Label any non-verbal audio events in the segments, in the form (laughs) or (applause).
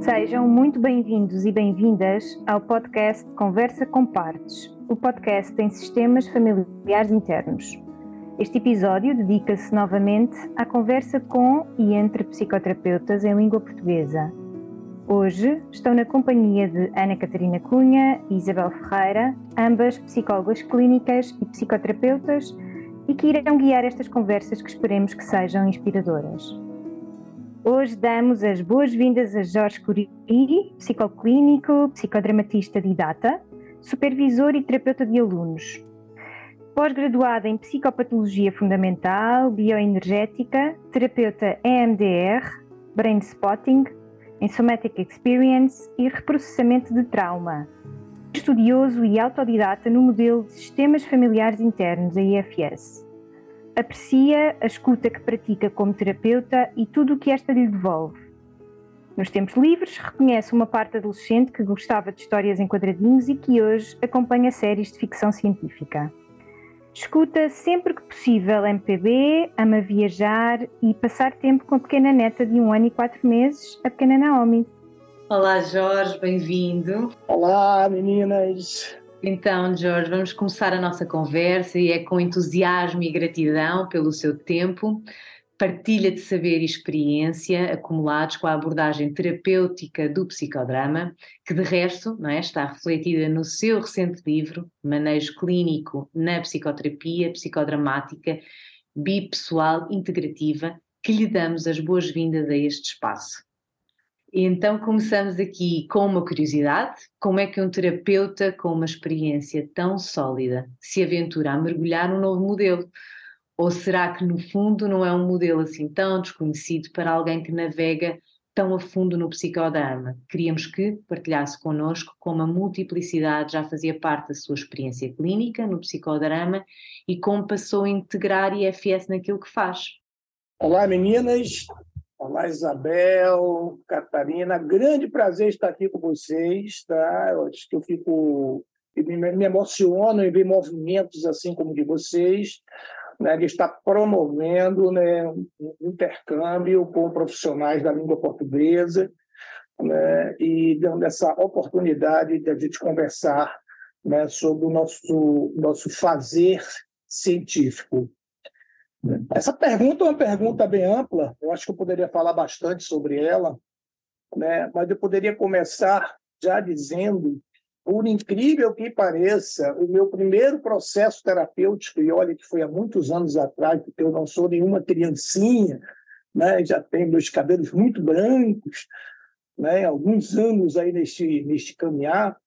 Sejam muito bem-vindos e bem-vindas ao podcast Conversa com Partes, o podcast em sistemas familiares internos. Este episódio dedica-se novamente à conversa com e entre psicoterapeutas em língua portuguesa. Hoje estou na companhia de Ana Catarina Cunha e Isabel Ferreira, ambas psicólogas clínicas e psicoterapeutas, e que irão guiar estas conversas que esperemos que sejam inspiradoras. Hoje damos as boas-vindas a Jorge Curiri, psicoclínico, psicodramatista didata, supervisor e terapeuta de alunos, pós-graduada em Psicopatologia Fundamental, Bioenergética, terapeuta EMDR, Brain Spotting, em Somatic Experience e Reprocessamento de Trauma. Estudioso e autodidata no modelo de Sistemas Familiares Internos, a IFS. Aprecia a escuta que pratica como terapeuta e tudo o que esta lhe devolve. Nos tempos livres, reconhece uma parte adolescente que gostava de histórias em quadradinhos e que hoje acompanha séries de ficção científica. Escuta sempre que possível MPB, ama viajar e passar tempo com a pequena neta de um ano e quatro meses, a pequena Naomi. Olá Jorge, bem-vindo. Olá meninas. Então, Jorge, vamos começar a nossa conversa e é com entusiasmo e gratidão pelo seu tempo partilha de saber e experiência acumulados com a abordagem terapêutica do psicodrama, que de resto não é, está refletida no seu recente livro, Manejo Clínico na Psicoterapia Psicodramática Bipessoal Integrativa, que lhe damos as boas-vindas a este espaço. E então começamos aqui com uma curiosidade: como é que um terapeuta com uma experiência tão sólida se aventura a mergulhar num novo modelo? Ou será que, no fundo, não é um modelo assim tão desconhecido para alguém que navega tão a fundo no psicodrama? Queríamos que partilhasse connosco como a multiplicidade já fazia parte da sua experiência clínica no psicodrama e como passou a integrar IFS naquilo que faz. Olá, meninas. Olá, Isabel, Catarina. Grande prazer estar aqui com vocês. Tá? Eu acho que eu fico me emociono em ver movimentos assim como de vocês né, de estar promovendo né, um intercâmbio com profissionais da língua portuguesa né, e dando essa oportunidade de a gente conversar né, sobre o nosso, nosso fazer científico. Essa pergunta é uma pergunta bem ampla, eu acho que eu poderia falar bastante sobre ela, né, mas eu poderia começar já dizendo por incrível que pareça, o meu primeiro processo terapêutico, e olha que foi há muitos anos atrás, porque eu não sou nenhuma criancinha, né? já tenho meus cabelos muito brancos, né? alguns anos aí neste, neste caminhar,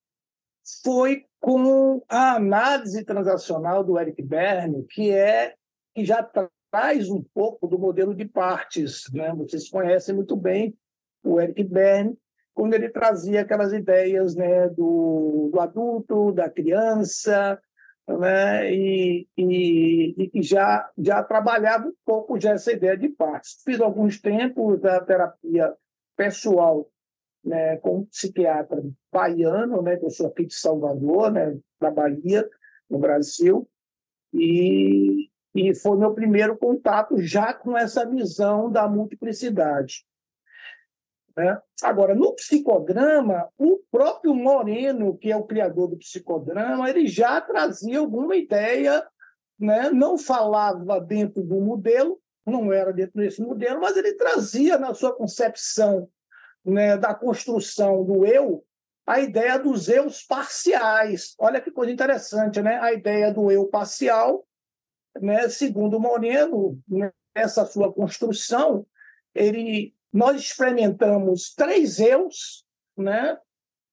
foi com a análise transacional do Eric Berne, que é que já traz um pouco do modelo de partes. Né? Vocês conhecem muito bem o Eric Berne, quando ele trazia aquelas ideias né, do, do adulto, da criança, né, e, e, e, já, já trabalhava um pouco já essa ideia de partes. Fiz alguns tempos da terapia pessoal né, com um psiquiatra baiano, né, que eu sou aqui de Salvador, né, da Bahia, no Brasil, e, e foi meu primeiro contato já com essa visão da multiplicidade. Né? Agora, no psicodrama, o próprio Moreno, que é o criador do psicodrama, ele já trazia alguma ideia, né? não falava dentro do modelo, não era dentro desse modelo, mas ele trazia na sua concepção né, da construção do eu a ideia dos eus parciais. Olha que coisa interessante, né? A ideia do eu parcial, né, segundo Moreno, nessa sua construção, ele nós experimentamos três eus, né,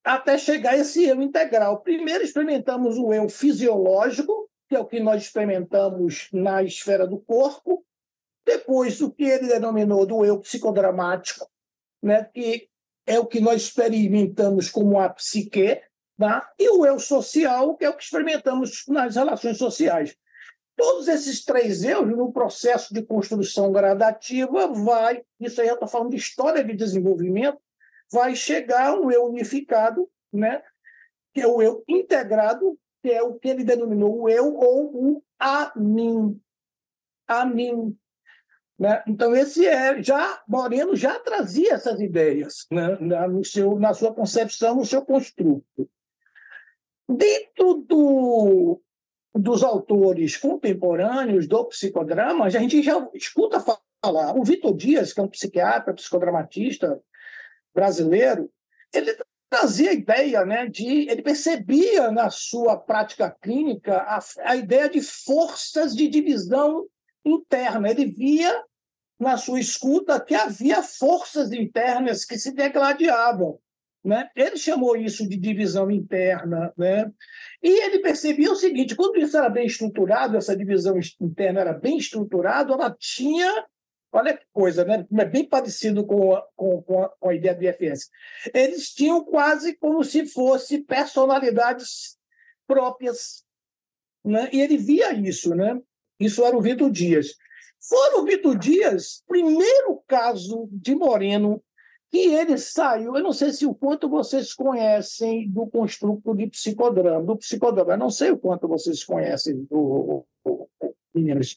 até chegar a esse eu integral. Primeiro experimentamos o eu fisiológico, que é o que nós experimentamos na esfera do corpo. Depois, o que ele denominou do eu psicodramático, né, que é o que nós experimentamos como a psique, tá? e o eu social, que é o que experimentamos nas relações sociais. Todos esses três eus, no processo de construção gradativa, vai, isso aí eu estou falando de história de desenvolvimento, vai chegar um eu unificado, né? que é o eu integrado, que é o que ele denominou o eu ou o a mim. A mim. Né? Então, esse é já Moreno já trazia essas ideias né? na, no seu, na sua concepção, no seu construto. Dentro do, dos autores contemporâneos do psicodrama, a gente já escuta falar. O Vitor Dias, que é um psiquiatra, psicodramatista brasileiro, ele trazia a ideia né, de. Ele percebia na sua prática clínica a, a ideia de forças de divisão interna. Ele via na sua escuta que havia forças internas que se degladiavam. Né? Ele chamou isso de divisão interna. Né? E ele percebia o seguinte: quando isso era bem estruturado, essa divisão interna era bem estruturada, ela tinha. Olha que coisa, né? É bem parecido com a, com, com, a, com a ideia do IFS. Eles tinham quase como se fossem personalidades próprias. Né? E ele via isso. Né? Isso era o Vitor Dias. Fora o Vitor Dias, primeiro caso de Moreno que ele saiu, eu não sei se o quanto vocês conhecem do construto de psicodrama, do psicodrama, eu não sei o quanto vocês conhecem do, meninos,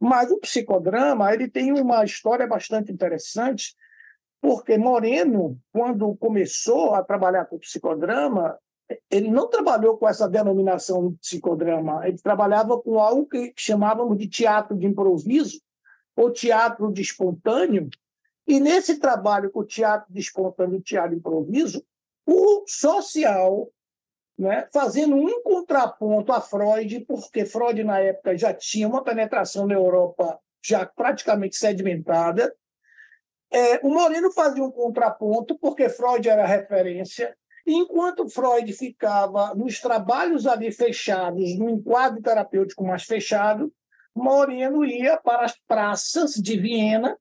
mas o psicodrama ele tem uma história bastante interessante, porque Moreno, quando começou a trabalhar com o psicodrama, ele não trabalhou com essa denominação de psicodrama, ele trabalhava com algo que chamávamos de teatro de improviso ou teatro de espontâneo, e nesse trabalho com o teatro de espontâneo e teatro improviso, o social, né, fazendo um contraponto a Freud, porque Freud, na época, já tinha uma penetração na Europa já praticamente sedimentada, é, o Moreno fazia um contraponto, porque Freud era referência, Enquanto Freud ficava nos trabalhos ali fechados, no enquadro terapêutico mais fechado, Moreno ia para as praças de Viena,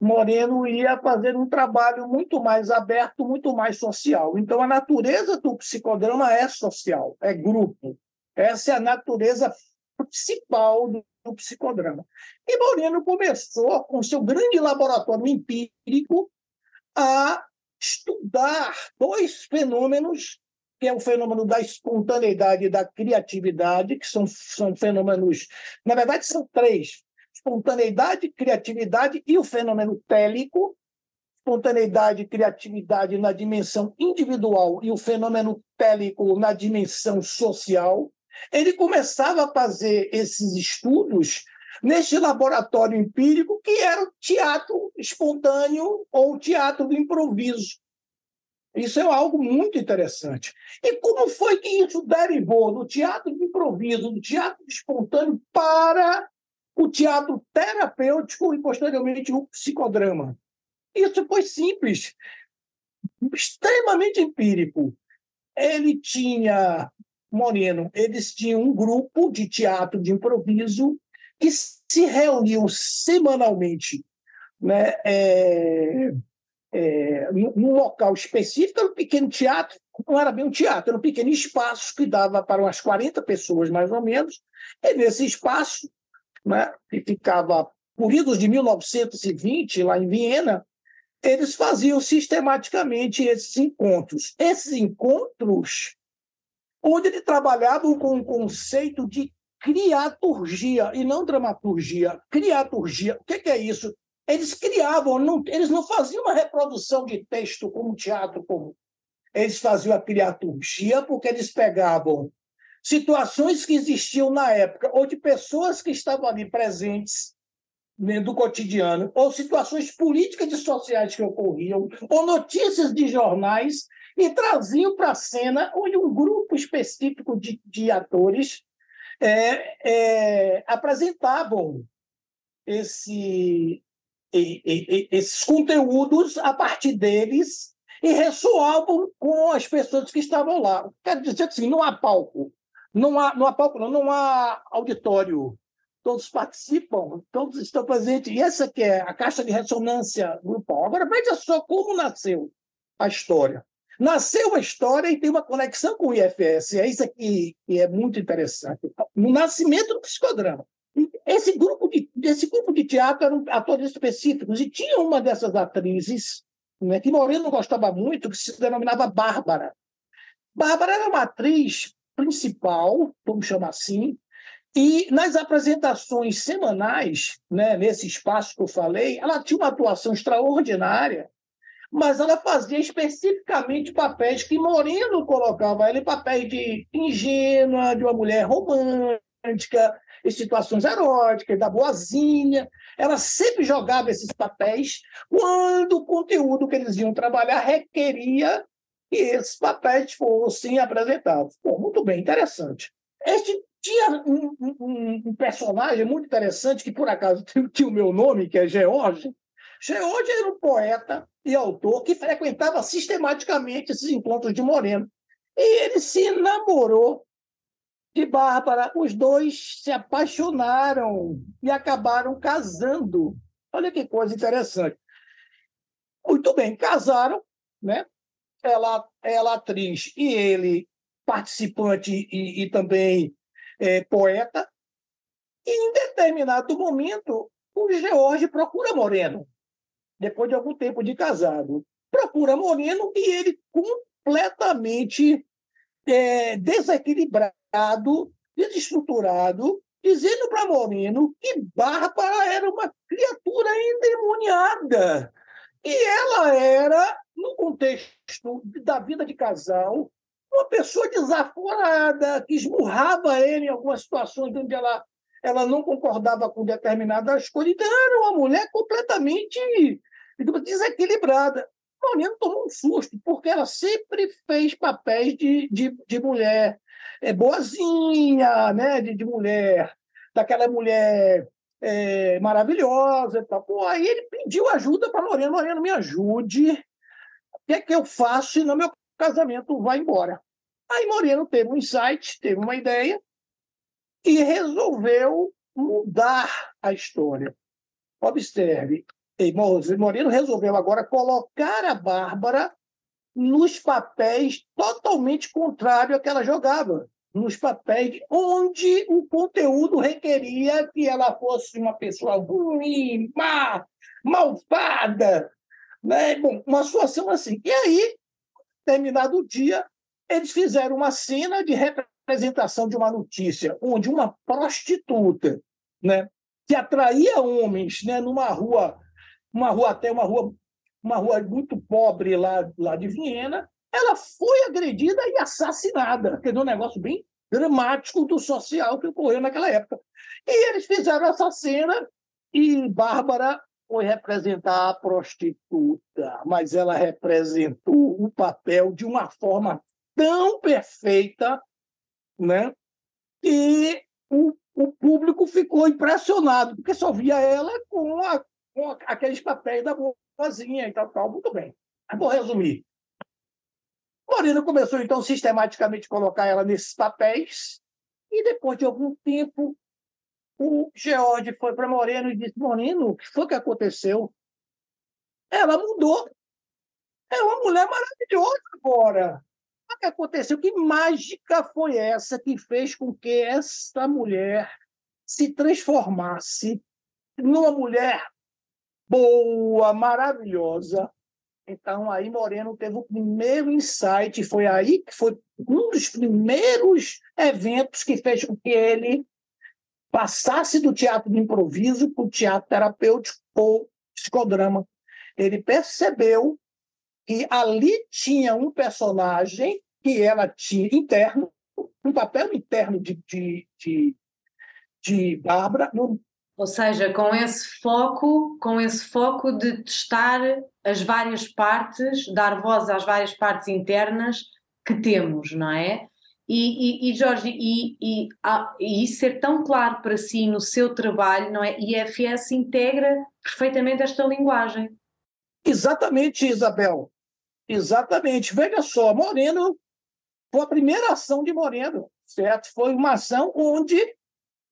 Moreno ia fazer um trabalho muito mais aberto, muito mais social. Então, a natureza do psicodrama é social, é grupo. Essa é a natureza principal do, psicodrama. E Moreno começou, com seu grande laboratório empírico, a estudar dois fenômenos, que é o fenômeno da espontaneidade e da criatividade, que são, são fenômenos, na verdade, são três: espontaneidade, criatividade e o fenômeno télico. Espontaneidade e criatividade na dimensão individual e o fenômeno télico na dimensão social. Ele começava a fazer esses estudos neste laboratório empírico que era o teatro espontâneo ou teatro do improviso. Isso é algo muito interessante. E como foi que isso derivou do teatro do improviso, do teatro espontâneo para o teatro terapêutico e, posteriormente, o psicodrama? Isso foi simples, extremamente empírico. Ele tinha, Moreno, eles tinham um grupo de teatro de improviso que se reuniam semanalmente né, é, é, num local específico, era um pequeno teatro, não era bem um teatro, era um pequeno espaço que dava para umas 40 pessoas, mais ou menos, e nesse espaço, né, que ficava por idos de 1920, lá em Viena, eles faziam sistematicamente esses encontros. Esses encontros, onde ele trabalhava com o conceito de criaturgia e não dramaturgia. Criaturgia, o que, é isso? Eles criavam, não, eles não faziam uma reprodução de texto como teatro comum. Eles faziam a criaturgia porque eles pegavam situações que existiam na época, ou de pessoas que estavam ali presentes né, do cotidiano, ou situações políticas e sociais que ocorriam, ou notícias de jornais, e traziam para a cena onde um grupo específico de, de atores é, é, apresentavam esse, e, e, esses conteúdos a partir deles e ressoavam com as pessoas que estavam lá. Quero dizer assim, não há palco, não há, não há palco, não, não há auditório. Todos participam, todos estão presentes. E essa que é a caixa de ressonância grupal. Agora, veja só como nasceu a história. Nasceu a história e tem uma conexão com o IFS. É isso aqui que é muito interessante. No nascimento do psicodrama. Esse grupo de, esse grupo de teatro eram atores específicos, e tinha uma dessas atrizes, né, que Moreno gostava muito, que se denominava Bárbara. Bárbara era uma atriz principal, vamos chamar assim, E nas apresentações semanais, né, nesse espaço que eu falei, ela tinha uma atuação extraordinária, mas ela fazia especificamente papéis que Moreno colocava ela papéis de ingênua, de uma mulher romântica, em situações eróticas, da boazinha. Ela sempre jogava esses papéis quando o conteúdo que eles iam trabalhar requeria que esses papéis fossem apresentados. Bom, muito bem, interessante. Este tinha um, um, um, personagem muito interessante, que por acaso (laughs) tinha o meu nome, que é George. George era um poeta e autor que frequentava sistematicamente esses encontros de Moreno. E ele se namorou de Bárbara. Os dois se apaixonaram e acabaram casando. Olha que coisa interessante. Muito bem, casaram, né? Ela, ela atriz e ele participante e, e também é, poeta. E em determinado momento, o George procura Moreno, depois de algum tempo de casado. Procura Moreno e ele completamente é, desequilibrado, desestruturado, dizendo para Moreno que Bárbara era uma criatura endemoniada. E ela era, no contexto da vida de casal, uma pessoa desaforada, que esmurrava ele em algumas situações onde ela, ela não concordava com determinadas coisas. Então, era uma mulher completamente desequilibrada. Moreno tomou um susto, porque ela sempre fez papéis de, de, de mulher é, boazinha, né? de, de mulher, daquela mulher é, maravilhosa. Tal. Pô, aí ele pediu ajuda para Moreno. Moreno, me ajude. Que é que eu faço senão meu casamento vai embora? Aí Moreno teve um insight, teve uma ideia e resolveu mudar a história. Observe, Moreno resolveu agora colocar a Bárbara nos papéis totalmente contrário ao que ela jogava, nos papéis onde o conteúdo requeria que ela fosse uma pessoa ruim, má, malvada, né? Bom, uma situação assim. E aí, terminado o dia, eles fizeram uma cena de representação de uma notícia onde uma prostituta, né, que atraía homens, né, numa rua uma rua até uma rua uma rua muito pobre lá, lá de Viena, ela foi agredida e assassinada, que é um negócio bem dramático do social que ocorreu naquela época. E eles fizeram essa cena e Bárbara foi representar a prostituta, mas ela representou o papel de uma forma tão perfeita, né? E o, o público ficou impressionado, porque só via ela com a com aqueles papéis da vozinha e tal, tal. Muito bem. vou resumir. Moreno começou, então, sistematicamente a colocar ela nesses papéis, e depois de algum tempo, o George foi para Moreno e disse: Moreno, o que foi que aconteceu? Ela mudou. É uma mulher maravilhosa agora. O que aconteceu? Que mágica foi essa que fez com que essa mulher se transformasse numa mulher boa, maravilhosa. Então, aí Moreno teve o primeiro insight, foi aí que foi um dos primeiros eventos que fez com que ele passasse do teatro de improviso para o teatro terapêutico ou psicodrama. Ele percebeu que ali tinha um personagem que ela tinha interno, um papel interno de, de, de, de Bárbara, ou seja, com esse foco, com esse foco de testar as várias partes, dar voz às várias partes internas que temos, não é? E, e, e Jorge, e, e, e, isso ser tão claro para si no seu trabalho, não é? E a FS integra perfeitamente esta linguagem. Exatamente, Isabel. Exatamente. Veja só, Moreno foi a primeira ação de Moreno, certo? Foi uma ação onde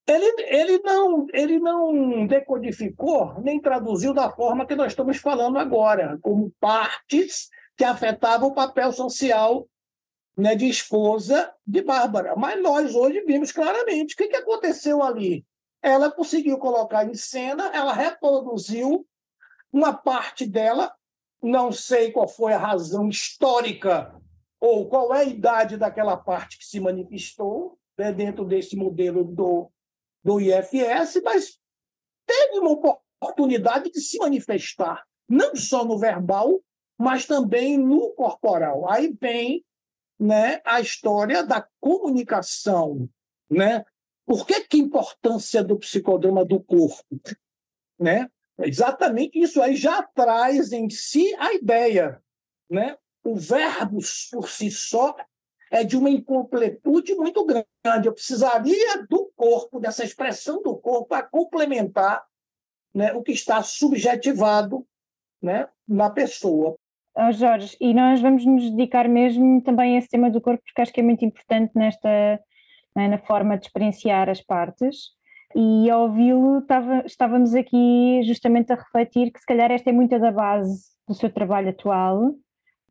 ele, ele, não, ele não decodificou nem traduziu da forma que nós estamos falando agora, como partes que afetavam o papel social né, de esposa de Bárbara. Mas nós hoje vimos claramente o que, que aconteceu ali. Ela conseguiu colocar em cena, ela reproduziu uma parte dela, não sei qual foi a razão histórica ou qual é a idade daquela parte que se manifestou né, dentro desse modelo do do IFS, mas teve uma oportunidade de se manifestar, não só no verbal, mas também no corporal. Aí vem né, a história da comunicação. Né? Por que, que a importância do psicodrama do corpo? Né? Exatamente isso aí já traz em si a ideia. Né? O verbo por si só é de uma incompletude muito grande. Eu precisaria do corpo, dessa expressão do corpo, para complementar né, o que está subjetivado né, na pessoa. Oh, Jorge, e nós vamos nos dedicar mesmo também a esse tema do corpo, porque acho que é muito importante nesta né, na forma de experienciar as partes. E ao ouvi-lo, estávamos aqui justamente a refletir que se calhar esta é muita da base do seu trabalho atual,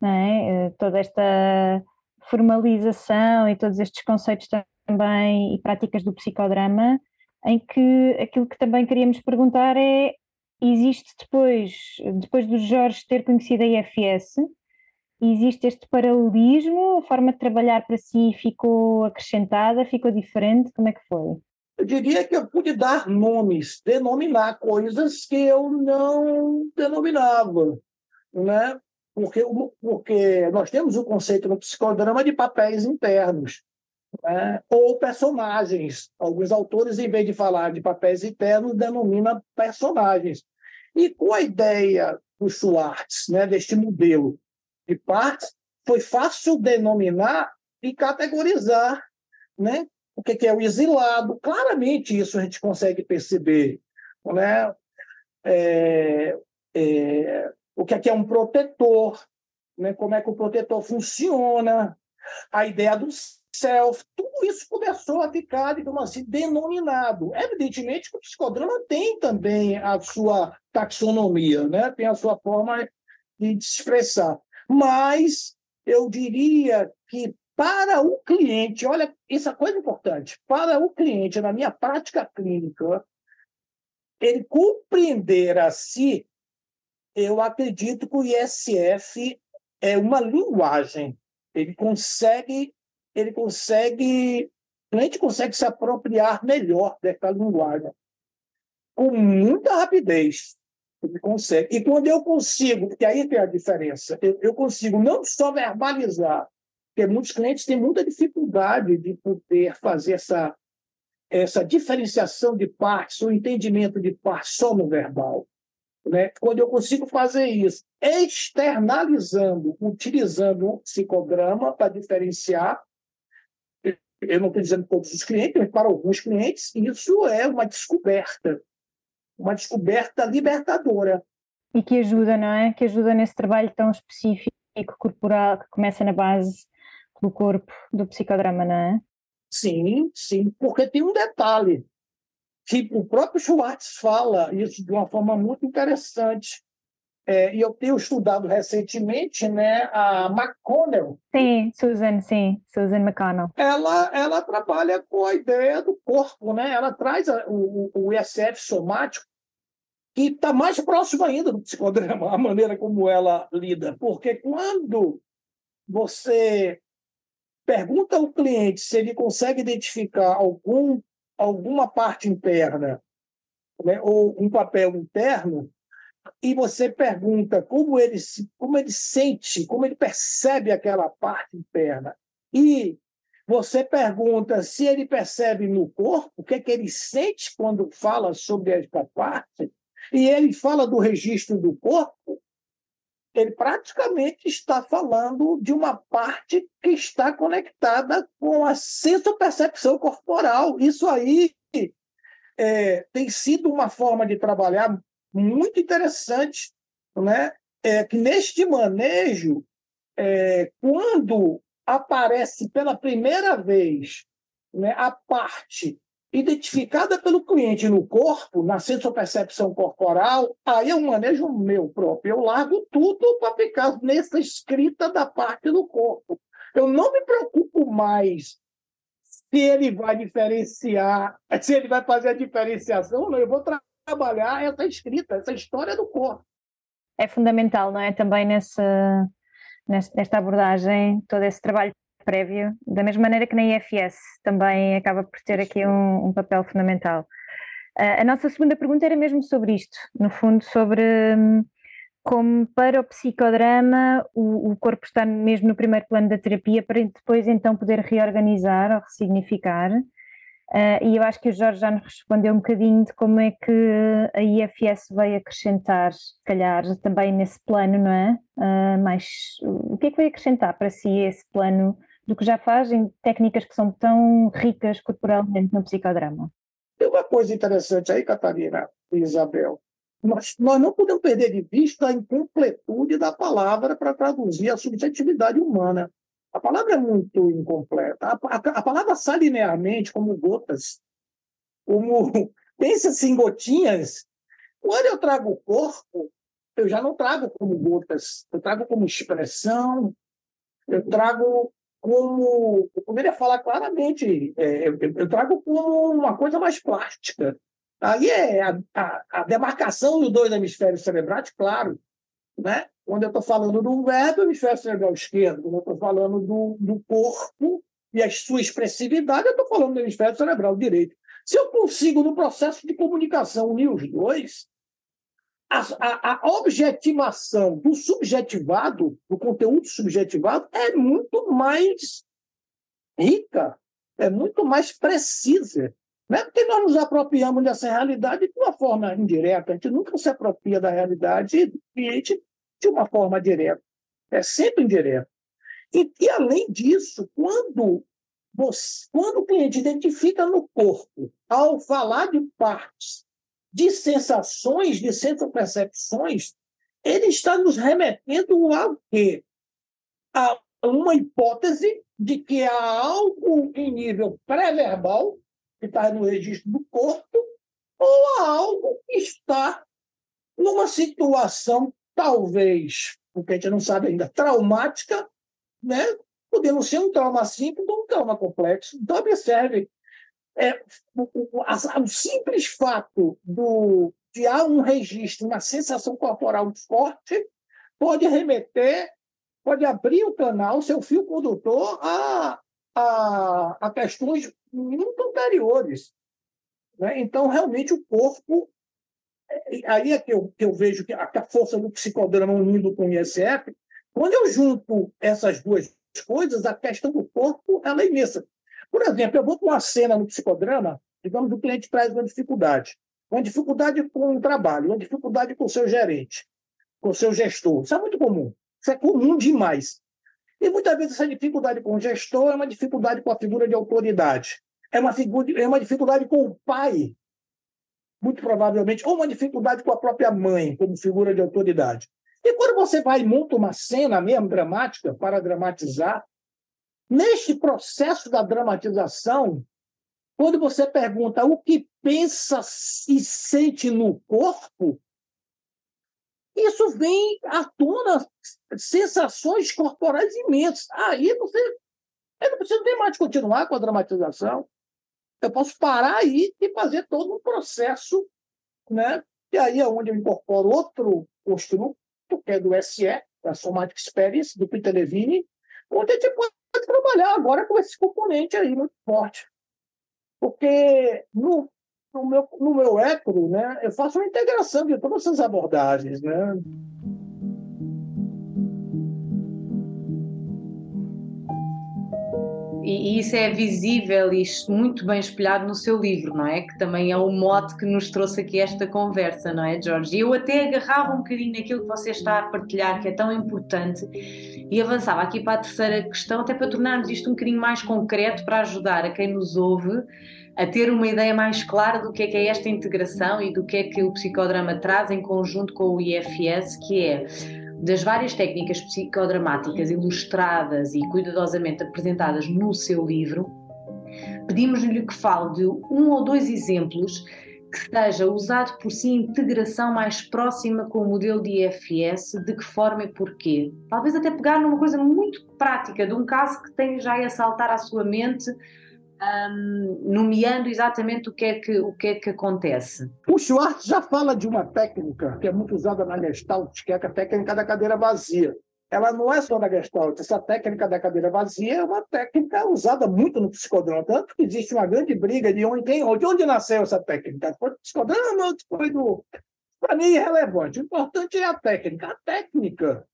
é? toda esta formalização e todos estes conceitos também e práticas do psicodrama, em que aquilo que também queríamos perguntar é existe depois, depois do Jorge ter conhecido a IFS, existe este paralelismo, a forma de trabalhar para si ficou acrescentada, ficou diferente, como é que foi? Eu diria que eu pude dar nomes, denominar coisas que eu não denominava, né? Porque, porque nós temos o conceito no psicodrama de papéis internos, né? ou personagens. Alguns autores, em vez de falar de papéis internos, denominam personagens. E com a ideia do Schwartz, né, deste modelo de partes, foi fácil denominar e categorizar né, o que é o exilado. Claramente isso a gente consegue perceber. Né? É, é, o que é um protetor, né? como é que o protetor funciona, a ideia do self, tudo isso começou a ficar, digamos assim, denominado. Evidentemente que o psicodrama tem também a sua taxonomia, né? tem a sua forma de se expressar. Mas eu diria que para o cliente, olha, isso é coisa importante, para o cliente, na minha prática clínica, ele compreender a si, eu acredito que o ISF é uma linguagem. Ele consegue ele consegue, a gente consegue se apropriar melhor dessa linguagem com muita rapidez. Ele consegue. E quando eu consigo, porque aí tem a diferença, eu, eu consigo não só verbalizar, porque muitos clientes têm muita dificuldade de poder fazer essa, essa diferenciação de partes, o entendimento de partes só no verbal. Né? Quando eu consigo fazer isso, externalizando, utilizando o psicograma para diferenciar, eu não estou dizendo todos os clientes, mas para alguns clientes, isso é uma descoberta, uma descoberta libertadora. E que ajuda, não é? Que ajuda nesse trabalho tão específico corporal que começa na base do corpo do psicodrama, não é? Sim, sim, porque tem um detalhe que o próprio Schwartz fala isso de uma forma muito interessante. É, e eu tenho estudado recentemente né, a McConnell. Sim, Susan, sim, Susan McConnell. Ela, ela trabalha com a ideia do corpo, né? ela traz a, o, o ISF somático, que está mais próximo ainda do psicodrama, (laughs) a maneira como ela lida. Porque quando você pergunta ao cliente se ele consegue identificar algum, alguma parte interna né, ou um papel interno, e você pergunta como ele, como ele sente, como ele percebe aquela parte interna, e você pergunta se ele percebe no corpo, o que, é que ele sente quando fala sobre esta parte, e ele fala do registro do corpo, ele praticamente está falando de uma parte que está conectada com a senso-percepção corporal. Isso aí é, tem sido uma forma de trabalhar muito interessante, né? É que neste manejo, é, quando aparece pela primeira vez né, a parte identificada pelo cliente no corpo, na sensopercepção corporal, aí é um manejo meu próprio. Eu largo tudo para ficar nessa escrita da parte do corpo. Eu não me preocupo mais se ele vai diferenciar, se ele vai fazer a diferenciação, não. Eu vou tra trabalhar essa escrita, essa história do corpo. É fundamental, não é? Também nessa, nesta abordagem, todo esse trabalho prévio, da mesma maneira que na IFS também acaba por ter aqui um, um papel fundamental. Uh, a nossa segunda pergunta era mesmo sobre isto, no fundo, sobre um, como para o psicodrama o, o, corpo está mesmo no primeiro plano da terapia para depois então poder reorganizar ou ressignificar. Uh, e eu acho que o Jorge já nos respondeu um bocadinho de como é que a IFS vai acrescentar, se calhar, também nesse plano, não é? Uh, mais, o que é que vai acrescentar para si esse plano do que já faz em técnicas que são tão ricas corporalmente no psicodrama? Tem uma coisa interessante aí, Catarina e Isabel. Nós, nós não podemos perder de vista a incompletude da palavra para traduzir a subjetividade humana. A palavra é muito incompleta. A, a, a palavra sai linearmente como gotas, como (laughs) pensa assim em gotinhas. Quando eu trago o corpo, eu já não trago como gotas, eu trago como expressão, eu trago como. Eu poderia falar claramente, é, eu, eu, trago como uma coisa mais plástica. Aí é a, a, a demarcação dos dois hemisférios cerebrais, claro. Né? Quando eu estou falando do verbo, hemisfério cerebral esquerdo. Quando eu estou falando do, do corpo e a sua expressividade, eu estou falando do hemisfério cerebral direito. Se eu consigo, no processo de comunicação, unir os dois, a, a, a, objetivação do subjetivado, do conteúdo subjetivado, é muito mais rica, é muito mais precisa. Né? Porque nós nos apropriamos dessa realidade de uma forma indireta. A gente nunca se apropria da realidade do cliente de uma forma direta. É sempre indireta. E, e além disso, quando, você, quando o cliente identifica no corpo, ao falar de partes, de sensações, de sensopercepções, ele está nos remetendo a quê? A uma hipótese de que há algo em nível pré-verbal, que está no registro do corpo, ou algo que está numa situação talvez, porque a gente não sabe ainda, traumática, né? podendo ser um trauma simples ou um trauma complexo. Então, observe, é, o, o, o, simples fato do, de há um registro, uma sensação corporal forte, pode remeter, pode abrir o canal, seu fio condutor, a, a, a questões muito anteriores. Né? Então, realmente, o corpo aí é que eu, que eu vejo que a, a força do psicodrama unindo com o ISF, quando eu junto essas duas coisas, a questão do corpo ela é imensa. Por exemplo, eu vou para uma cena no psicodrama, digamos, o cliente traz uma dificuldade. Uma dificuldade com o trabalho, uma dificuldade com o seu gerente, com o seu gestor. Isso é muito comum. Isso é comum demais. E muitas vezes essa dificuldade com o gestor é uma dificuldade com a figura de autoridade. É uma, figura, é uma dificuldade com o pai, muito provavelmente, ou uma dificuldade com a própria mãe, como figura de autoridade. E quando você vai e monta uma cena mesmo dramática, para dramatizar, neste processo da dramatização, quando você pergunta o que pensa e sente no corpo, isso vem à tona sensações corporais imensas. Aí você. Eu não preciso nem mais continuar com a dramatização eu posso parar aí e fazer todo um processo, né? E aí é onde eu incorporo outro construto, que é do SE, da Somatic Experience, do Peter Levine, onde a gente pode trabalhar agora com esse componente aí muito forte. Porque no, no, meu, no meu ECRO, né, eu faço uma integração de todas essas abordagens, né? E, isso é visível e muito bem espelhado no seu livro, não é? Que também é o mote que nos trouxe aqui esta conversa, não é, Jorge? E eu até agarrava um bocadinho naquilo que você está a partilhar, que é tão importante, e avançava aqui para a terceira questão, até para tornarmos isto um bocadinho mais concreto, para ajudar a quem nos ouve a ter uma ideia mais clara do que é que é esta integração e do que é que o psicodrama traz em conjunto com o IFS, que é das várias técnicas psicodramáticas ilustradas e cuidadosamente apresentadas no seu livro, pedimos-lhe que fale de um ou dois exemplos que seja usado por si integração mais próxima com o modelo de IFS, de que forma e porquê. Talvez até pegar numa coisa muito prática, de um caso que tem já a saltar à sua mente um, nomeando exatamente o que, é que, o que é que acontece. O Schwartz já fala de uma técnica que é muito usada na Gestalt, que é a técnica da cadeira vazia. ela não é só da Gestalt. Essa técnica da cadeira vazia é uma técnica usada muito no psicodrama. Tanto que existe uma grande briga de onde, de onde nasceu essa técnica. Foi do psicodrama ou foi do. Para mim, é irrelevante. O importante é a técnica. A técnica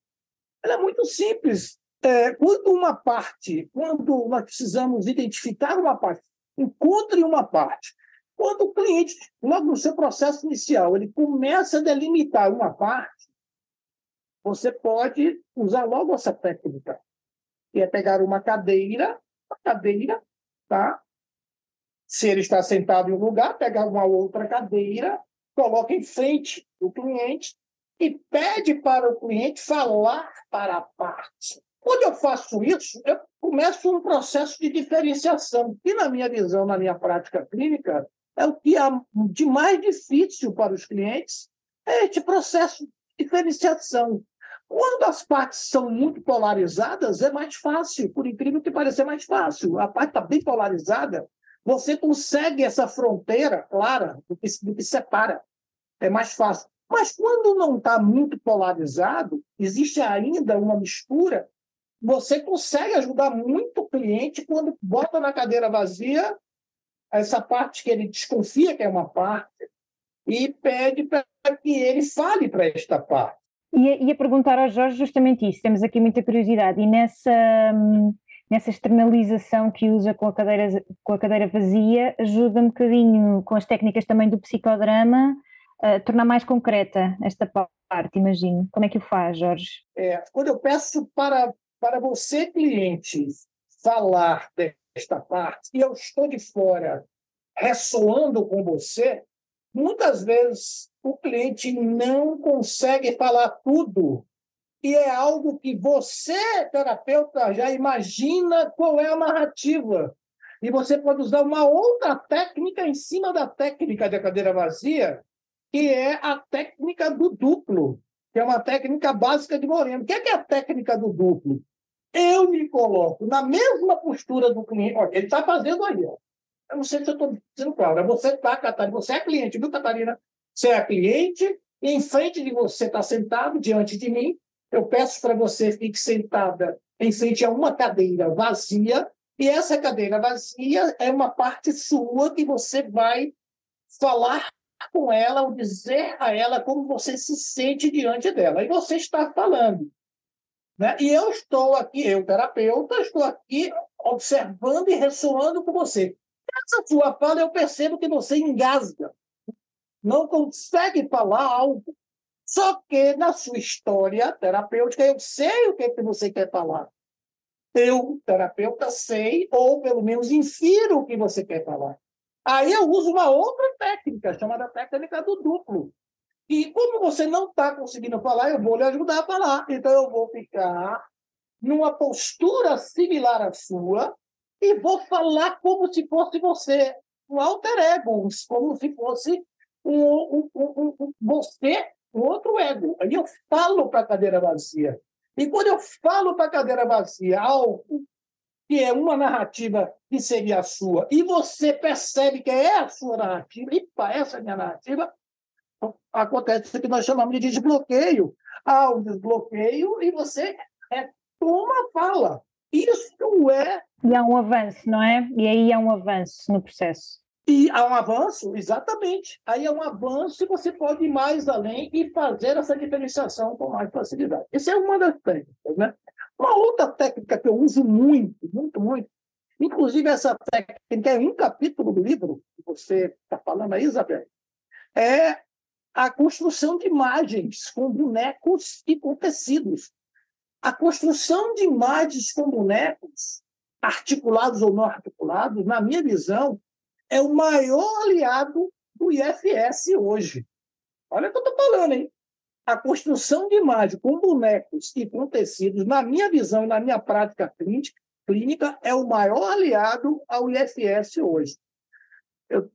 ela é muito simples. É, quando uma parte, quando nós precisamos identificar uma parte, encontre uma parte. Quando o cliente, logo no seu processo inicial, ele começa a delimitar uma parte, você pode usar logo essa técnica, que é pegar uma cadeira, uma cadeira, tá? Se ele está sentado em um lugar, pegar uma outra cadeira, coloca em frente do cliente e pede para o cliente falar para a parte. Quando eu faço isso, eu começo um processo de diferenciação, que, na minha visão, na minha prática clínica, é o que há de mais difícil para os clientes, é este processo de diferenciação. Quando as partes são muito polarizadas, é mais fácil, por incrível que pareça, é mais fácil. A parte está bem polarizada, você consegue essa fronteira clara do que, do que separa. É mais fácil. Mas quando não está muito polarizado, existe ainda uma mistura, você consegue ajudar muito o cliente quando bota na cadeira vazia essa parte que ele desconfia que é uma parte e pede para que ele fale para esta parte. Ia, ia perguntar ao Jorge justamente isso, temos aqui muita curiosidade, e nessa, nessa externalização que usa com a cadeira, com a cadeira vazia, ajuda um bocadinho com as técnicas também do psicodrama a tornar mais concreta esta parte, imagino. Como é que o faz, Jorge? É, quando eu peço para, para você, cliente, falar desta parte, e eu estou de fora ressoando com você, muitas vezes o cliente não consegue falar tudo. E é algo que você, terapeuta, já imagina qual é a narrativa. E você pode usar uma outra técnica em cima da técnica da cadeira vazia, que é a técnica do duplo, que é uma técnica básica de Moreno. O que é, que é a técnica do duplo? Eu me coloco na mesma postura do cliente. Olha, ele está fazendo aí. Ó. Eu não sei se eu estou dizendo claro. Você está, Catarina. Você é cliente, viu, Catarina? Você é cliente, e em frente de você está sentado, diante de mim. Eu peço para você fique sentada em frente a uma cadeira vazia, e essa cadeira vazia é uma parte sua que você vai falar com ela, ou dizer a ela como você se sente diante dela. E você está falando. Né? E eu estou aqui, eu, terapeuta, estou aqui observando e ressoando com você. Essa sua fala, eu percebo que você engasga não consegue falar algo. Só que na sua história terapêutica, eu sei o que, é que você quer falar. Eu, terapeuta, sei, ou pelo menos infiro o que você quer falar. Aí eu uso uma outra técnica, chamada técnica do duplo. E como você não está conseguindo falar, eu vou lhe ajudar a falar. Então eu vou ficar numa postura similar à sua e vou falar como se fosse você, um alter ego, como se fosse um, um, um, um você, um outro ego. Aí eu falo para a cadeira vazia. E quando eu falo para a cadeira vazia algo que é uma narrativa que seria a sua, e você percebe que é a sua narrativa, e essa é a minha narrativa, acontece o que nós chamamos de desbloqueio. Há um desbloqueio e você retoma a fala. Isso é. E há um avanço, não é? E aí há um avanço no processo. E há um avanço, exatamente. Aí é um avanço e você pode ir mais além e fazer essa diferenciação com mais facilidade. Essa é uma das técnicas. Né? Uma outra técnica que eu uso muito, muito, muito, inclusive essa técnica é um capítulo do livro que você está falando aí, Isabel, é a construção de imagens com bonecos e com tecidos. A construção de imagens com bonecos, articulados ou não articulados, na minha visão, é o maior aliado do IFS hoje. Olha o que eu estou falando, hein? A construção de imagem com bonecos e com tecidos, na minha visão e na minha prática clínica, é o maior aliado ao IFS hoje.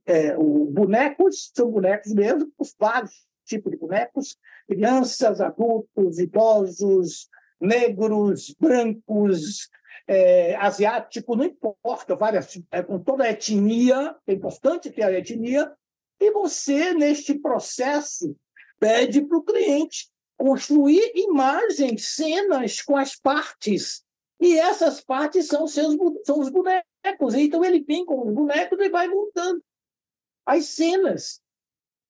É, o bonecos são bonecos mesmo, os vários tipos de bonecos, crianças, adultos, idosos, negros, brancos, é, asiático, não importa, várias, é, com toda a etnia, é importante ter a etnia, e você, neste processo, pede para o cliente construir imagens, cenas com as partes. E essas partes são, seus, são os bonecos. Então ele vem com os bonecos e vai montando as cenas.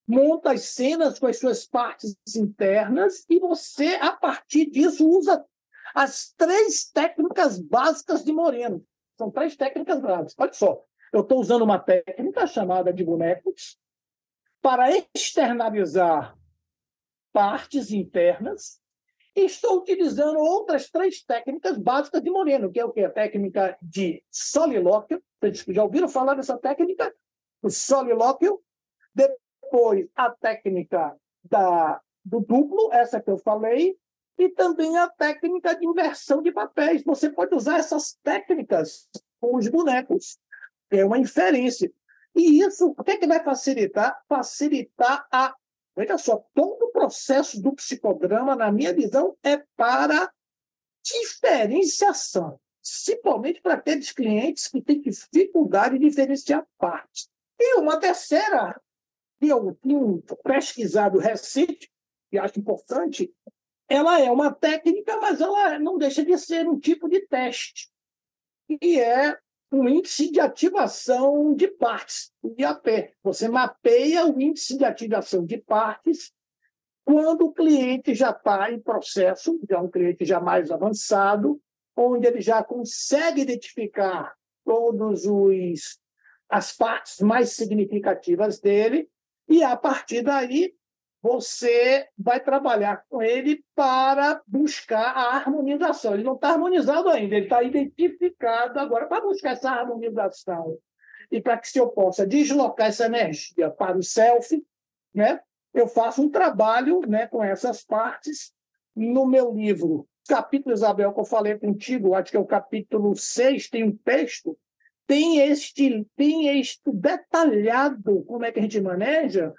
Monta as cenas com as suas partes internas e você, a partir disso, usa as três técnicas básicas de Moreno. São três técnicas básicas. Olha só, eu estou usando uma técnica chamada de bonecos para externalizar partes internas estou utilizando outras três técnicas básicas de Moreno, que é o que? A técnica de solilóquio. Vocês já ouviram falar dessa técnica? O solilóquio. Depois, a técnica da, do duplo, essa que eu falei, e também a técnica de inversão de papéis. Você pode usar essas técnicas com os bonecos. É uma inferência. E isso, o que, é que vai facilitar? Facilitar a. Veja só, todo o processo do psicodrama, na minha visão, é para diferenciação, principalmente para aqueles clientes que têm dificuldade de diferenciar partes. E uma terceira, que eu tenho pesquisado recente, e acho importante, ela é uma técnica, mas ela não deixa de ser um tipo de teste. E é um índice de ativação de partes, o IAP. Você mapeia o índice de ativação de partes quando o cliente já está em processo, já é um cliente já mais avançado, onde ele já consegue identificar todos os as partes mais significativas dele e a partir daí você vai trabalhar com ele para buscar a harmonização. Ele não está harmonizado ainda, ele está identificado agora para buscar essa harmonização. E para que se eu possa deslocar essa energia para o self, né, eu faço um trabalho né, com essas partes no meu livro. Capítulo, Isabel, que eu falei contigo, acho que é o capítulo 6, tem um texto, tem este, tem este detalhado como é que a gente maneja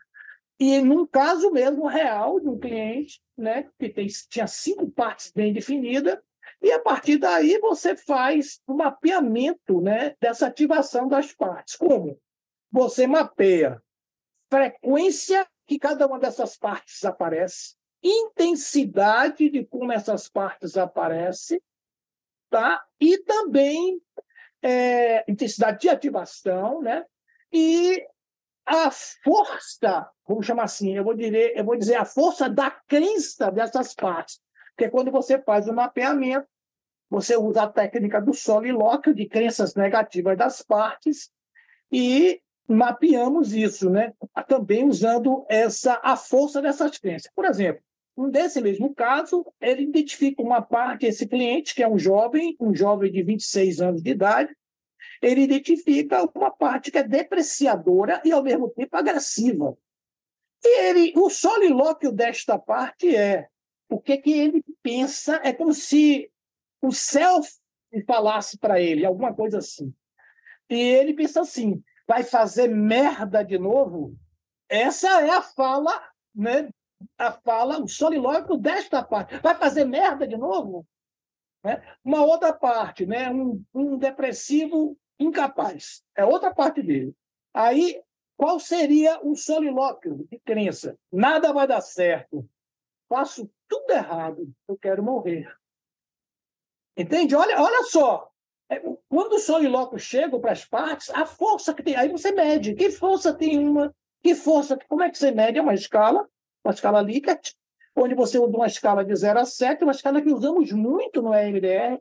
e num caso mesmo real de um cliente, né, que tem, tinha cinco partes bem definidas, e a partir daí você faz o um mapeamento né, dessa ativação das partes. Como? Você mapeia frequência que cada uma dessas partes aparece, intensidade de como essas partes aparecem, tá? e também é, intensidade de ativação, né? e a força, vamos chamar assim, eu vou dizer, eu vou dizer a força da crença dessas partes. Porque quando você faz o mapeamento, você usa a técnica do solilóquio de crenças negativas das partes e mapeamos isso, né? Também usando essa a força dessas crenças. Por exemplo, nesse mesmo caso, ele identifica uma parte, esse cliente, que é um jovem, um jovem de 26 anos de idade, ele identifica uma parte que é depreciadora e, ao mesmo tempo, agressiva. E ele, o solilóquio desta parte é o que, que ele pensa, é como se o self falasse para ele, alguma coisa assim. E ele pensa assim: vai fazer merda de novo? Essa é a fala, né? A fala, o solilóquio desta parte. Vai fazer merda de novo? Né? Uma outra parte, né? um, um depressivo incapaz. É outra parte dele. Aí, qual seria o solilóquio de crença? Nada vai dar certo. Faço tudo errado. Eu quero morrer. Entende? Olha, olha só. É, quando o solilóquio chega para as partes, a força que tem. Aí você mede. Que força tem uma? Que força? Como é que você mede? É uma escala, uma escala Likert, onde você usa uma escala de 0 a 7, uma escala que usamos muito no EMDR,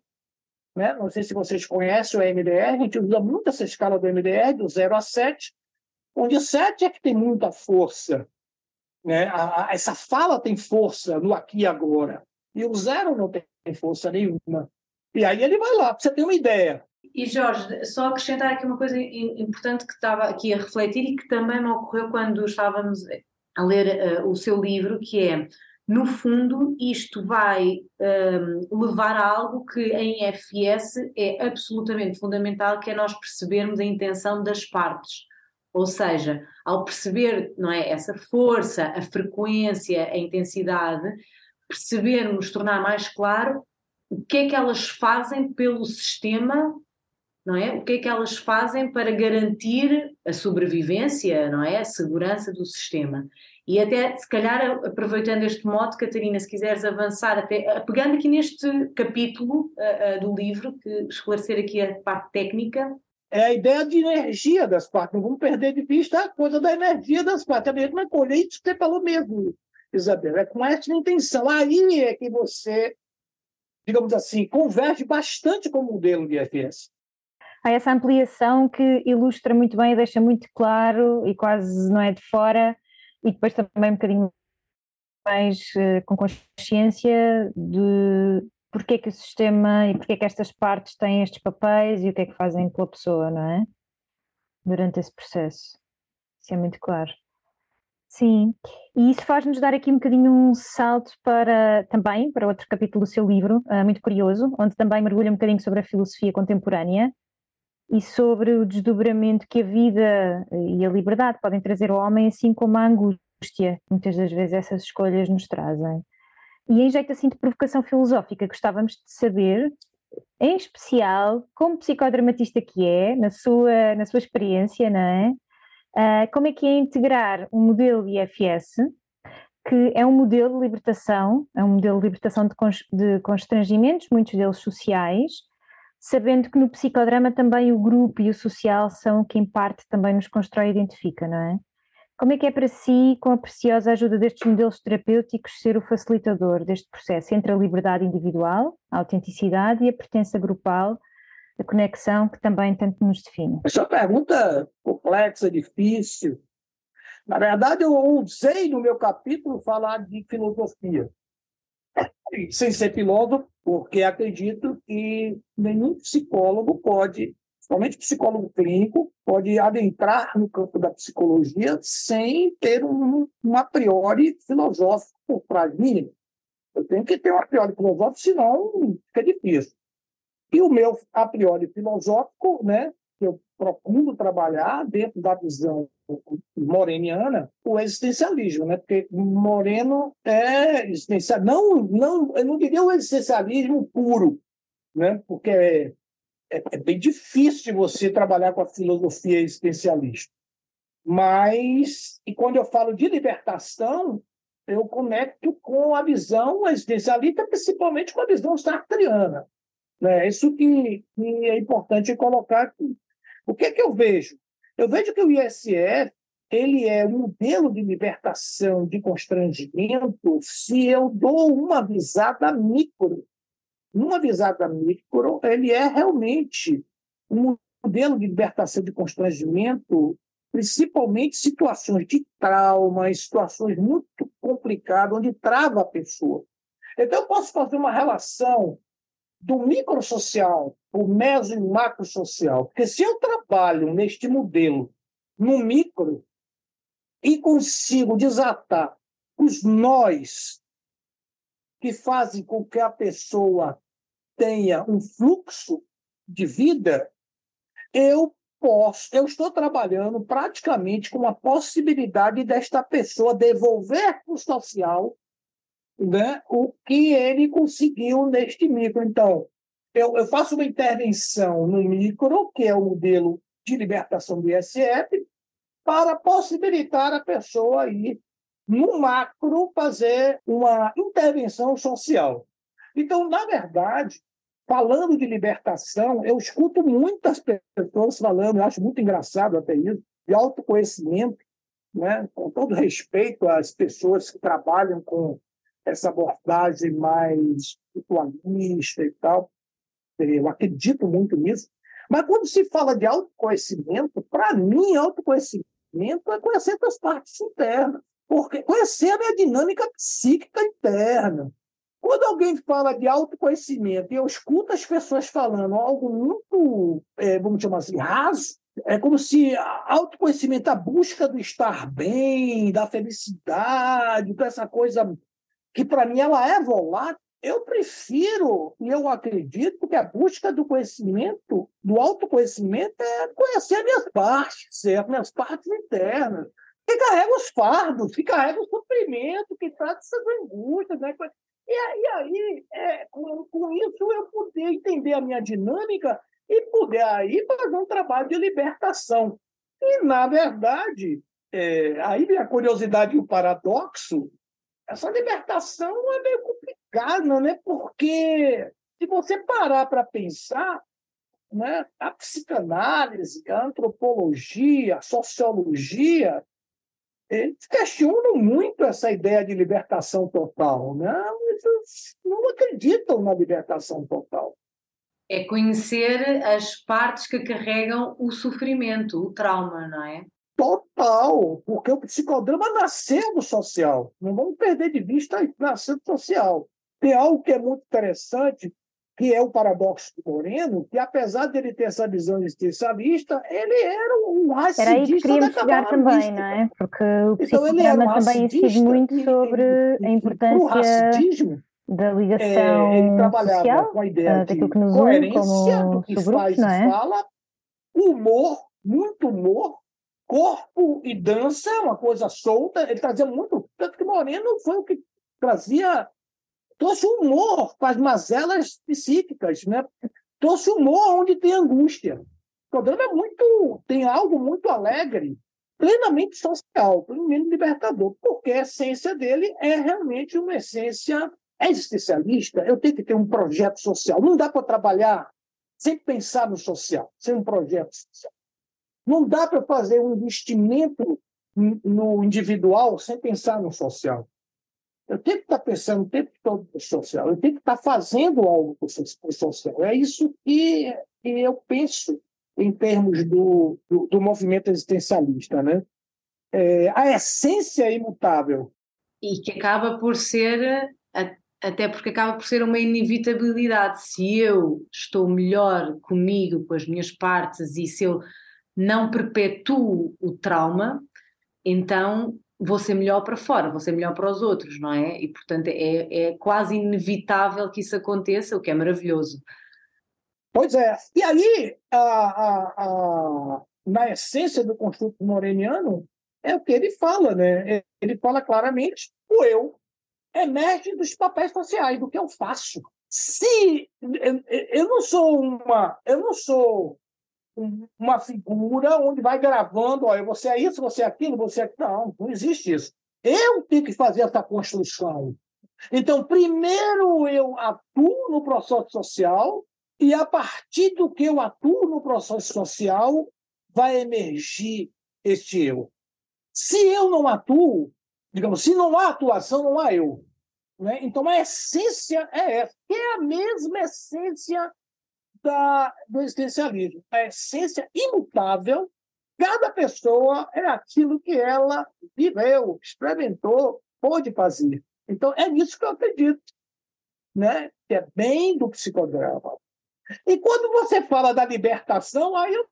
né? Não sei se vocês conhecem o MDR, a gente usa muito essa escala do MDR, do 0 a 7, onde 7 é que tem muita força. Né? A, a, essa fala tem força no aqui e agora. E o zero não tem força nenhuma. E aí ele vai lá, você ter uma ideia. E Jorge, só acrescentar aqui uma coisa importante que estava aqui a refletir e que também me ocorreu quando estávamos a ler uh, o seu livro, que é no fundo, isto vai um, levar a algo que em FS é absolutamente fundamental, que é nós percebermos a intenção das partes. Ou seja, ao perceber não é, essa força, a frequência, a intensidade, percebermos, tornar mais claro o que é que elas fazem pelo sistema, não é? O que é que elas fazem para garantir a sobrevivência, não é? A segurança do sistema. E até, se calhar, aproveitando este modo, Catarina, se quiseres avançar, até pegando aqui neste capítulo uh, uh, do livro, que esclarecer aqui a parte técnica. É a ideia de energia das partes, não vamos perder de vista a coisa da energia das partes. É mesmo é colher isso que você falou mesmo, Isabel, é com essa intenção. Aí é que você, digamos assim, converge bastante com o modelo de IFS há essa ampliação que ilustra muito bem e deixa muito claro e quase não é de fora e depois também um bocadinho mais uh, com consciência de porque é que o sistema e porque é que estas partes têm estes papéis e o que é que fazem pela pessoa, não é? Durante esse processo. Isso é muito claro. Sim, e isso faz-nos dar aqui um bocadinho um salto para também para outro capítulo do seu livro, uh, muito curioso, onde também mergulha um bocadinho sobre a filosofia contemporânea e sobre o desdobramento que a vida e a liberdade podem trazer ao homem, assim como a angústia, muitas das vezes essas escolhas nos trazem. E em jeito assim de provocação filosófica, gostávamos de saber, em especial, como psicodramatista que é, na sua, na sua experiência, não é? Uh, como é que é integrar um modelo IFS, que é um modelo de libertação, é um modelo de libertação de, de constrangimentos, muitos deles sociais, sabendo que no psicodrama também o grupo e o social são o que em parte também nos constrói e identifica, não é? Como é que é para si, com a preciosa ajuda destes modelos terapêuticos, ser o facilitador deste processo entre a liberdade individual, a autenticidade e a pertença grupal, a conexão que também tanto nos define? Essa pergunta complexa, difícil. Na verdade, eu usei no meu capítulo falar de filosofia sem ser filósofo, porque acredito que nenhum psicólogo pode, somente psicólogo clínico, pode adentrar no campo da psicologia sem ter um, um a priori filosófico por trás mínimo. Eu tenho que ter um a priori filosófico, senão fica difícil. E o meu a priori filosófico, né, que eu procuro trabalhar dentro da visão moreniana o existencialismo, né? Porque Moreno é existencial, não, não, eu não diria o existencialismo puro, né? Porque é, é, é bem difícil você trabalhar com a filosofia existencialista. Mas, e quando eu falo de libertação, eu conecto com a visão existencialista, principalmente com a visão sartriana. Né? Isso que, que é importante colocar aqui. O que, é que eu vejo? Eu vejo que o ISF ele é um modelo de libertação de constrangimento se eu dou uma visada micro. Numa visada micro, ele é realmente um modelo de libertação de constrangimento, principalmente situações de trauma, situações muito complicadas, onde trava a pessoa. Então, eu posso fazer uma relação do microsocial, o meso e macro social. Porque se eu trabalho neste modelo no micro e consigo desatar os nós que fazem com que a pessoa tenha um fluxo de vida, eu posso, eu estou trabalhando praticamente com a possibilidade desta pessoa devolver para o social né, o que ele conseguiu neste micro. Então, eu, eu faço uma intervenção no micro, que é o modelo de libertação do ISF, para possibilitar a pessoa ir no macro fazer uma intervenção social. Então, na verdade, falando de libertação, eu escuto muitas pessoas falando, acho muito engraçado até isso, de autoconhecimento, né? com todo respeito às pessoas que trabalham com essa abordagem mais espiritualista e tal. Eu acredito muito nisso. Mas quando se fala de autoconhecimento, para mim, autoconhecimento é conhecer as partes internas. Porque conhecer a minha dinâmica psíquica interna. Quando alguém fala de autoconhecimento e eu escuto as pessoas falando algo muito, é, vamos chamar assim, raso, é como se autoconhecimento, a busca do estar bem, da felicidade, dessa coisa que para mim ela é volátil, eu prefiro e eu acredito que a busca do conhecimento, do autoconhecimento, é conhecer minhas partes, certo? Minhas partes internas. Que carrega os fardos, que carrega o sofrimento, que trata essas angústias. Né? E, aí, é, com, com isso, eu poder entender a minha dinâmica e poder aí fazer um trabalho de libertação. E, na verdade, é, aí a curiosidade e o paradoxo. Essa libertação é meio complicada, né? Porque se você parar para pensar, né, a psicanálise, a antropologia, a sociologia, eles questionam muito essa ideia de libertação total. Né? Eles não acreditam na libertação total. É conhecer as partes que carregam o sofrimento, o trauma, não é? Total, porque o psicodrama nasceu do social. Não vamos perder de vista, nasceu do social. Tem algo que é muito interessante, que é o paradoxo do Moreno, que apesar de ele ter essa visão existencialista, ele era um racidista Era aí que queríamos chegar também, não é? Porque o então, ele um também incide muito sobre a importância da ligação é, ele trabalhava social, com a ideia de que nos coerência do que faz e é? fala, humor, muito humor, corpo e dança, uma coisa solta. Ele trazia muito, tanto que Moreno foi o que trazia trouxe humor para as mazelas psíquicas, né? trouxe humor onde tem angústia. O drama é muito, tem algo muito alegre, plenamente social, plenamente libertador, porque a essência dele é realmente uma essência existencialista. Eu tenho que ter um projeto social. Não dá para trabalhar sem pensar no social, sem um projeto social. Não dá para fazer um investimento no individual sem pensar no social. Eu tenho que estar pensando o tempo todo para o social, eu tenho que estar fazendo algo para o social. É isso que eu penso em termos do, do, do movimento existencialista. Né? É, a essência é imutável. E que acaba por ser, até porque acaba por ser uma inevitabilidade. Se eu estou melhor comigo, com as minhas partes, e se eu não perpetuo o trauma, então vou ser melhor para fora, vou ser melhor para os outros, não é? E portanto é, é quase inevitável que isso aconteça, o que é maravilhoso. Pois é. E aí, a, a, a, na essência do construto moreniano, é o que ele fala, né? Ele fala claramente: o eu emerge dos papéis sociais, do que eu faço. Se eu, eu não sou uma, eu não sou uma figura onde vai gravando, olha, você é isso, você é aquilo, você é... Não, não existe isso. Eu tenho que fazer essa construção. Então, primeiro eu atuo no processo social e a partir do que eu atuo no processo social vai emergir este eu. Se eu não atuo, digamos, se não há atuação, não há eu. Né? Então, a essência é essa, é a mesma essência da, do existencialismo. A essência imutável, cada pessoa é aquilo que ela viveu, experimentou, pôde fazer. Então, é nisso que eu acredito, né? que é bem do psicodrama. E quando você fala da libertação, aí eu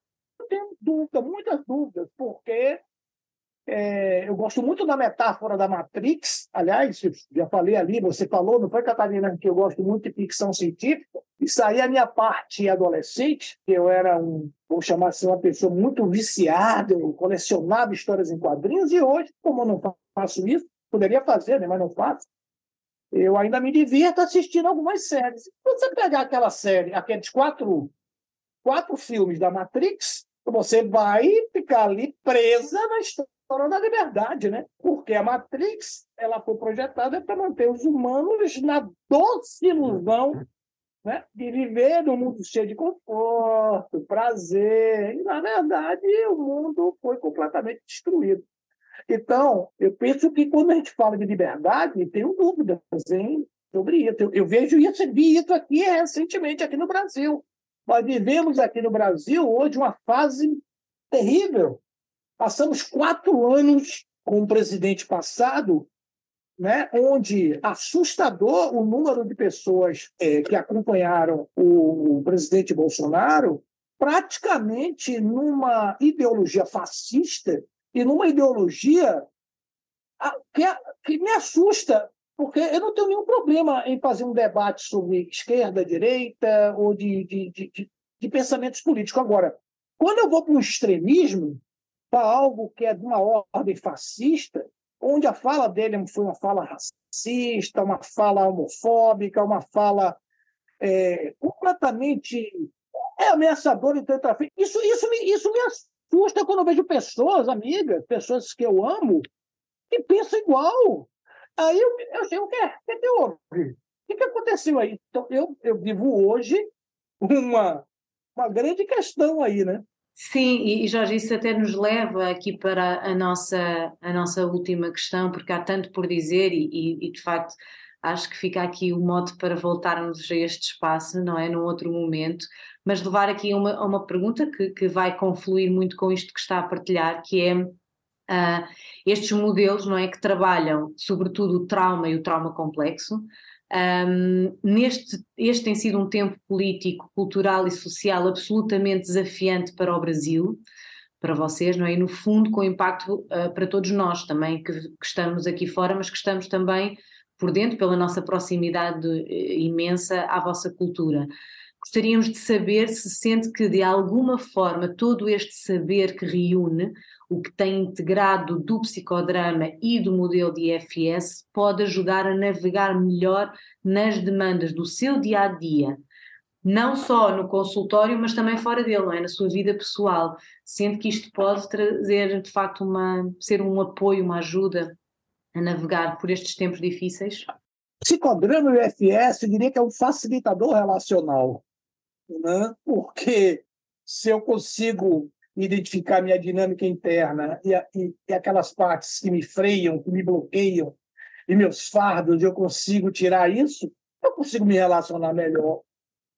tenho dúvida, muitas dúvidas, porque é, eu gosto muito da metáfora da Matrix. Aliás, já falei ali, você falou, não foi, Catarina, que eu gosto muito de ficção científica. Isso aí é a minha parte adolescente, que eu era um, vou chamar assim, uma pessoa muito viciada, eu colecionava histórias em quadrinhos, e hoje, como eu não faço isso, poderia fazer, né, mas não faço, eu ainda me divirto assistindo algumas séries. Você pegar aquela série, aqueles quatro, quatro filmes da Matrix, você vai ficar ali presa na história da liberdade, né? Porque a Matrix ela foi projetada para manter os humanos na doce ilusão né? de viver num mundo cheio de conforto, prazer. E, na verdade, o mundo foi completamente destruído. Então, eu penso que quando a gente fala de liberdade, tenho dúvidas hein, sobre isso. Eu, eu vejo isso, vi isso aqui recentemente aqui no Brasil. Nós vivemos aqui no Brasil hoje uma fase terrível Passamos quatro anos com o presidente passado, né, onde assustador o número de pessoas é, que acompanharam o, o presidente Bolsonaro, praticamente numa ideologia fascista e numa ideologia que, que me assusta, porque eu não tenho nenhum problema em fazer um debate sobre esquerda, direita ou de, de, de, de pensamentos políticos. Agora, quando eu vou para o extremismo, para algo que é de uma ordem fascista, onde a fala dele foi uma fala racista, uma fala homofóbica, uma fala é, completamente é ameaçadora e então, Isso, isso, me, isso me frustra quando eu vejo pessoas, amigas, pessoas que eu amo, que pensam igual. Aí eu, eu sei o que é, o que? O que, que aconteceu aí? Então, eu, eu vivo hoje uma, uma grande questão aí, né? Sim, e Jorge, isso até nos leva aqui para a nossa, a nossa última questão, porque há tanto por dizer e, e, e de facto acho que fica aqui o modo para voltarmos a este espaço, não é? Num outro momento, mas levar aqui a uma, uma pergunta que, que vai confluir muito com isto que está a partilhar, que é uh, estes modelos, não é? Que trabalham sobretudo o trauma e o trauma complexo, um, neste, este tem sido um tempo político, cultural e social absolutamente desafiante para o Brasil, para vocês, não é? E no fundo com impacto uh, para todos nós também, que, que, estamos aqui fora, mas que estamos também por dentro, pela nossa proximidade uh, imensa à vossa cultura. Gostaríamos de saber se sente que de alguma forma todo este saber que reúne o que tem integrado do psicodrama e do modelo de IFS pode ajudar a navegar melhor nas demandas do seu dia a dia, não só no consultório, mas também fora dele, não é? na sua vida pessoal, sendo que isto pode trazer de facto uma ser um apoio, uma ajuda a navegar por estes tempos difíceis. Psicodrama e IFS, diria que é um facilitador relacional, né? porque se eu consigo identificar minha dinâmica interna e, e, e, aquelas partes que me freiam, que me bloqueiam, e meus fardos, eu consigo tirar isso, eu consigo me relacionar melhor.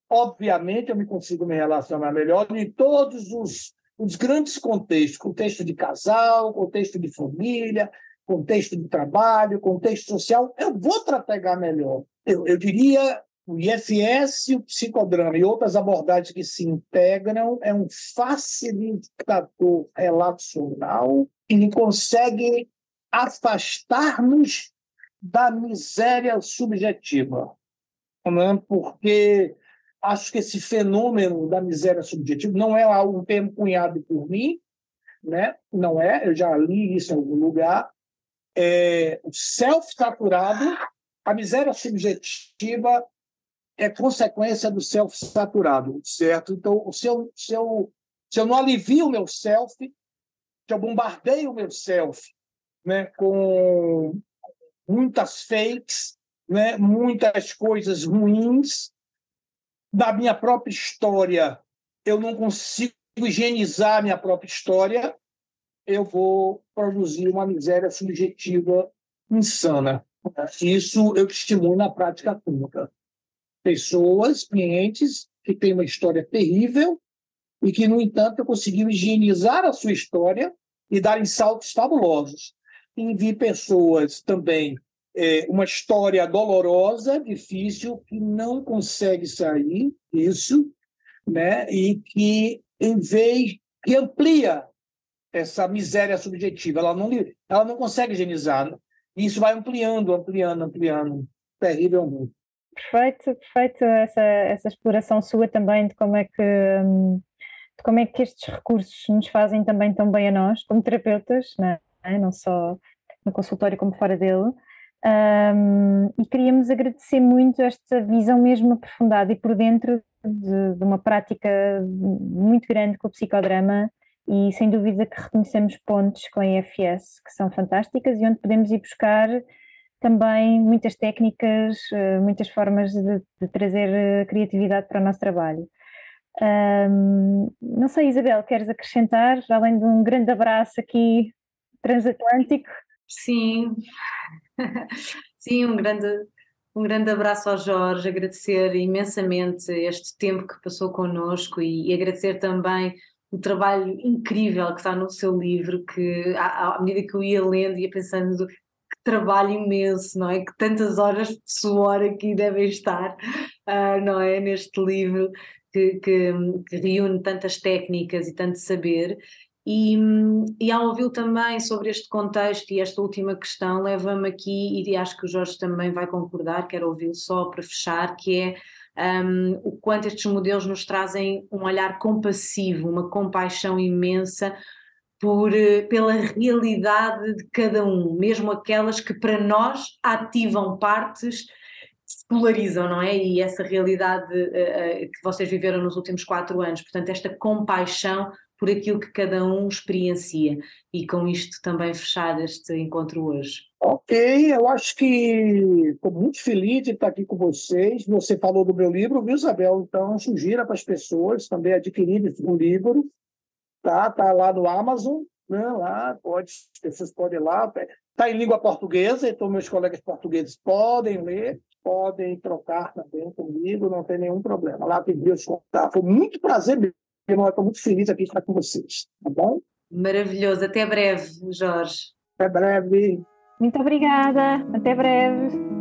Obviamente, eu me consigo me relacionar melhor em todos os, os grandes contextos contexto de casal, contexto de família, contexto de trabalho, contexto social, eu vou tratar melhor. Eu, eu diria o IFS, o psicodrama e outras abordagens que se integram é um facilitador relacional que consegue afastar-nos da miséria subjetiva. Né? Porque acho que esse fenômeno da miséria subjetiva não é algo termo cunhado por mim, né? não é, eu já li isso em algum lugar. É, o self-saturado, a miséria subjetiva é consequência do self saturado, certo? Então, se eu, se eu, se eu não alivio o meu self, se eu bombardeio o meu self né, com muitas fakes, né, muitas coisas ruins da minha própria história, eu não consigo higienizar minha própria história, eu vou produzir uma miséria subjetiva insana. Isso eu testemunho na prática clínica pessoas, clientes, que têm uma história terrível e que, no entanto, conseguiram higienizar a sua história e darem saltos fabulosos. E vi pessoas também, é, uma história dolorosa, difícil, que não consegue sair isso, né? e que, em vez, que amplia essa miséria subjetiva, ela não, ela não consegue higienizar. E isso vai ampliando, ampliando, ampliando, terrivelmente. Perfeito, perfeito essa, essa exploração sua também de como é que hum, de como é que estes recursos nos fazem também tão bem a nós, como terapeutas, não, é? não só no consultório como fora dele. Um, e queríamos agradecer muito esta visão mesmo aprofundada e por dentro de, de, uma prática muito grande com o psicodrama e sem dúvida que reconhecemos pontos com a EFS que são fantásticas e onde podemos ir buscar também muitas técnicas, eh, muitas formas de, de trazer eh, criatividade para o nosso trabalho. Um, não sei, Isabel, queres acrescentar, além de um grande abraço aqui transatlântico? Sim, (laughs) sim, um grande, um grande abraço ao Jorge, agradecer imensamente este tempo que passou connosco e, e agradecer também o trabalho incrível que está no seu livro, que à, à medida que eu ia lendo, ia pensando trabalho imenso, não é? Que tantas horas de suor aqui devem estar, uh, não é? Neste livro que, que, que, reúne tantas técnicas e tanto saber. E, e ao ouvi-lo também sobre este contexto e esta última questão, leva-me aqui, e acho que o Jorge também vai concordar, quero ouvi-lo só para fechar, que é um, o quanto estes modelos nos trazem um olhar compassivo, uma compaixão imensa por, eh, pela realidade de cada um, mesmo aquelas que para nós ativam partes se polarizam, não é? E essa realidade uh, que vocês viveram nos últimos quatro anos, portanto, esta compaixão por aquilo que cada um experiencia. E com isto também fechar este encontro hoje. Ok, eu acho que estou muito feliz de estar aqui com vocês. Você falou do meu livro, viu, Isabel? Então, sugira para as pessoas também adquirirem o livro. Tá, tá lá no Amazon, né? Lá pode, pessoas podem ir lá. Está em língua portuguesa, então meus colegas portugueses podem ler, podem trocar também comigo, não tem nenhum problema. Lá tem Deus contar. Foi muito prazer mesmo. Estou muito feliz aqui de estar com vocês, tá bom? Maravilhoso. Até breve, Jorge. Até breve. Muito obrigada. Até breve.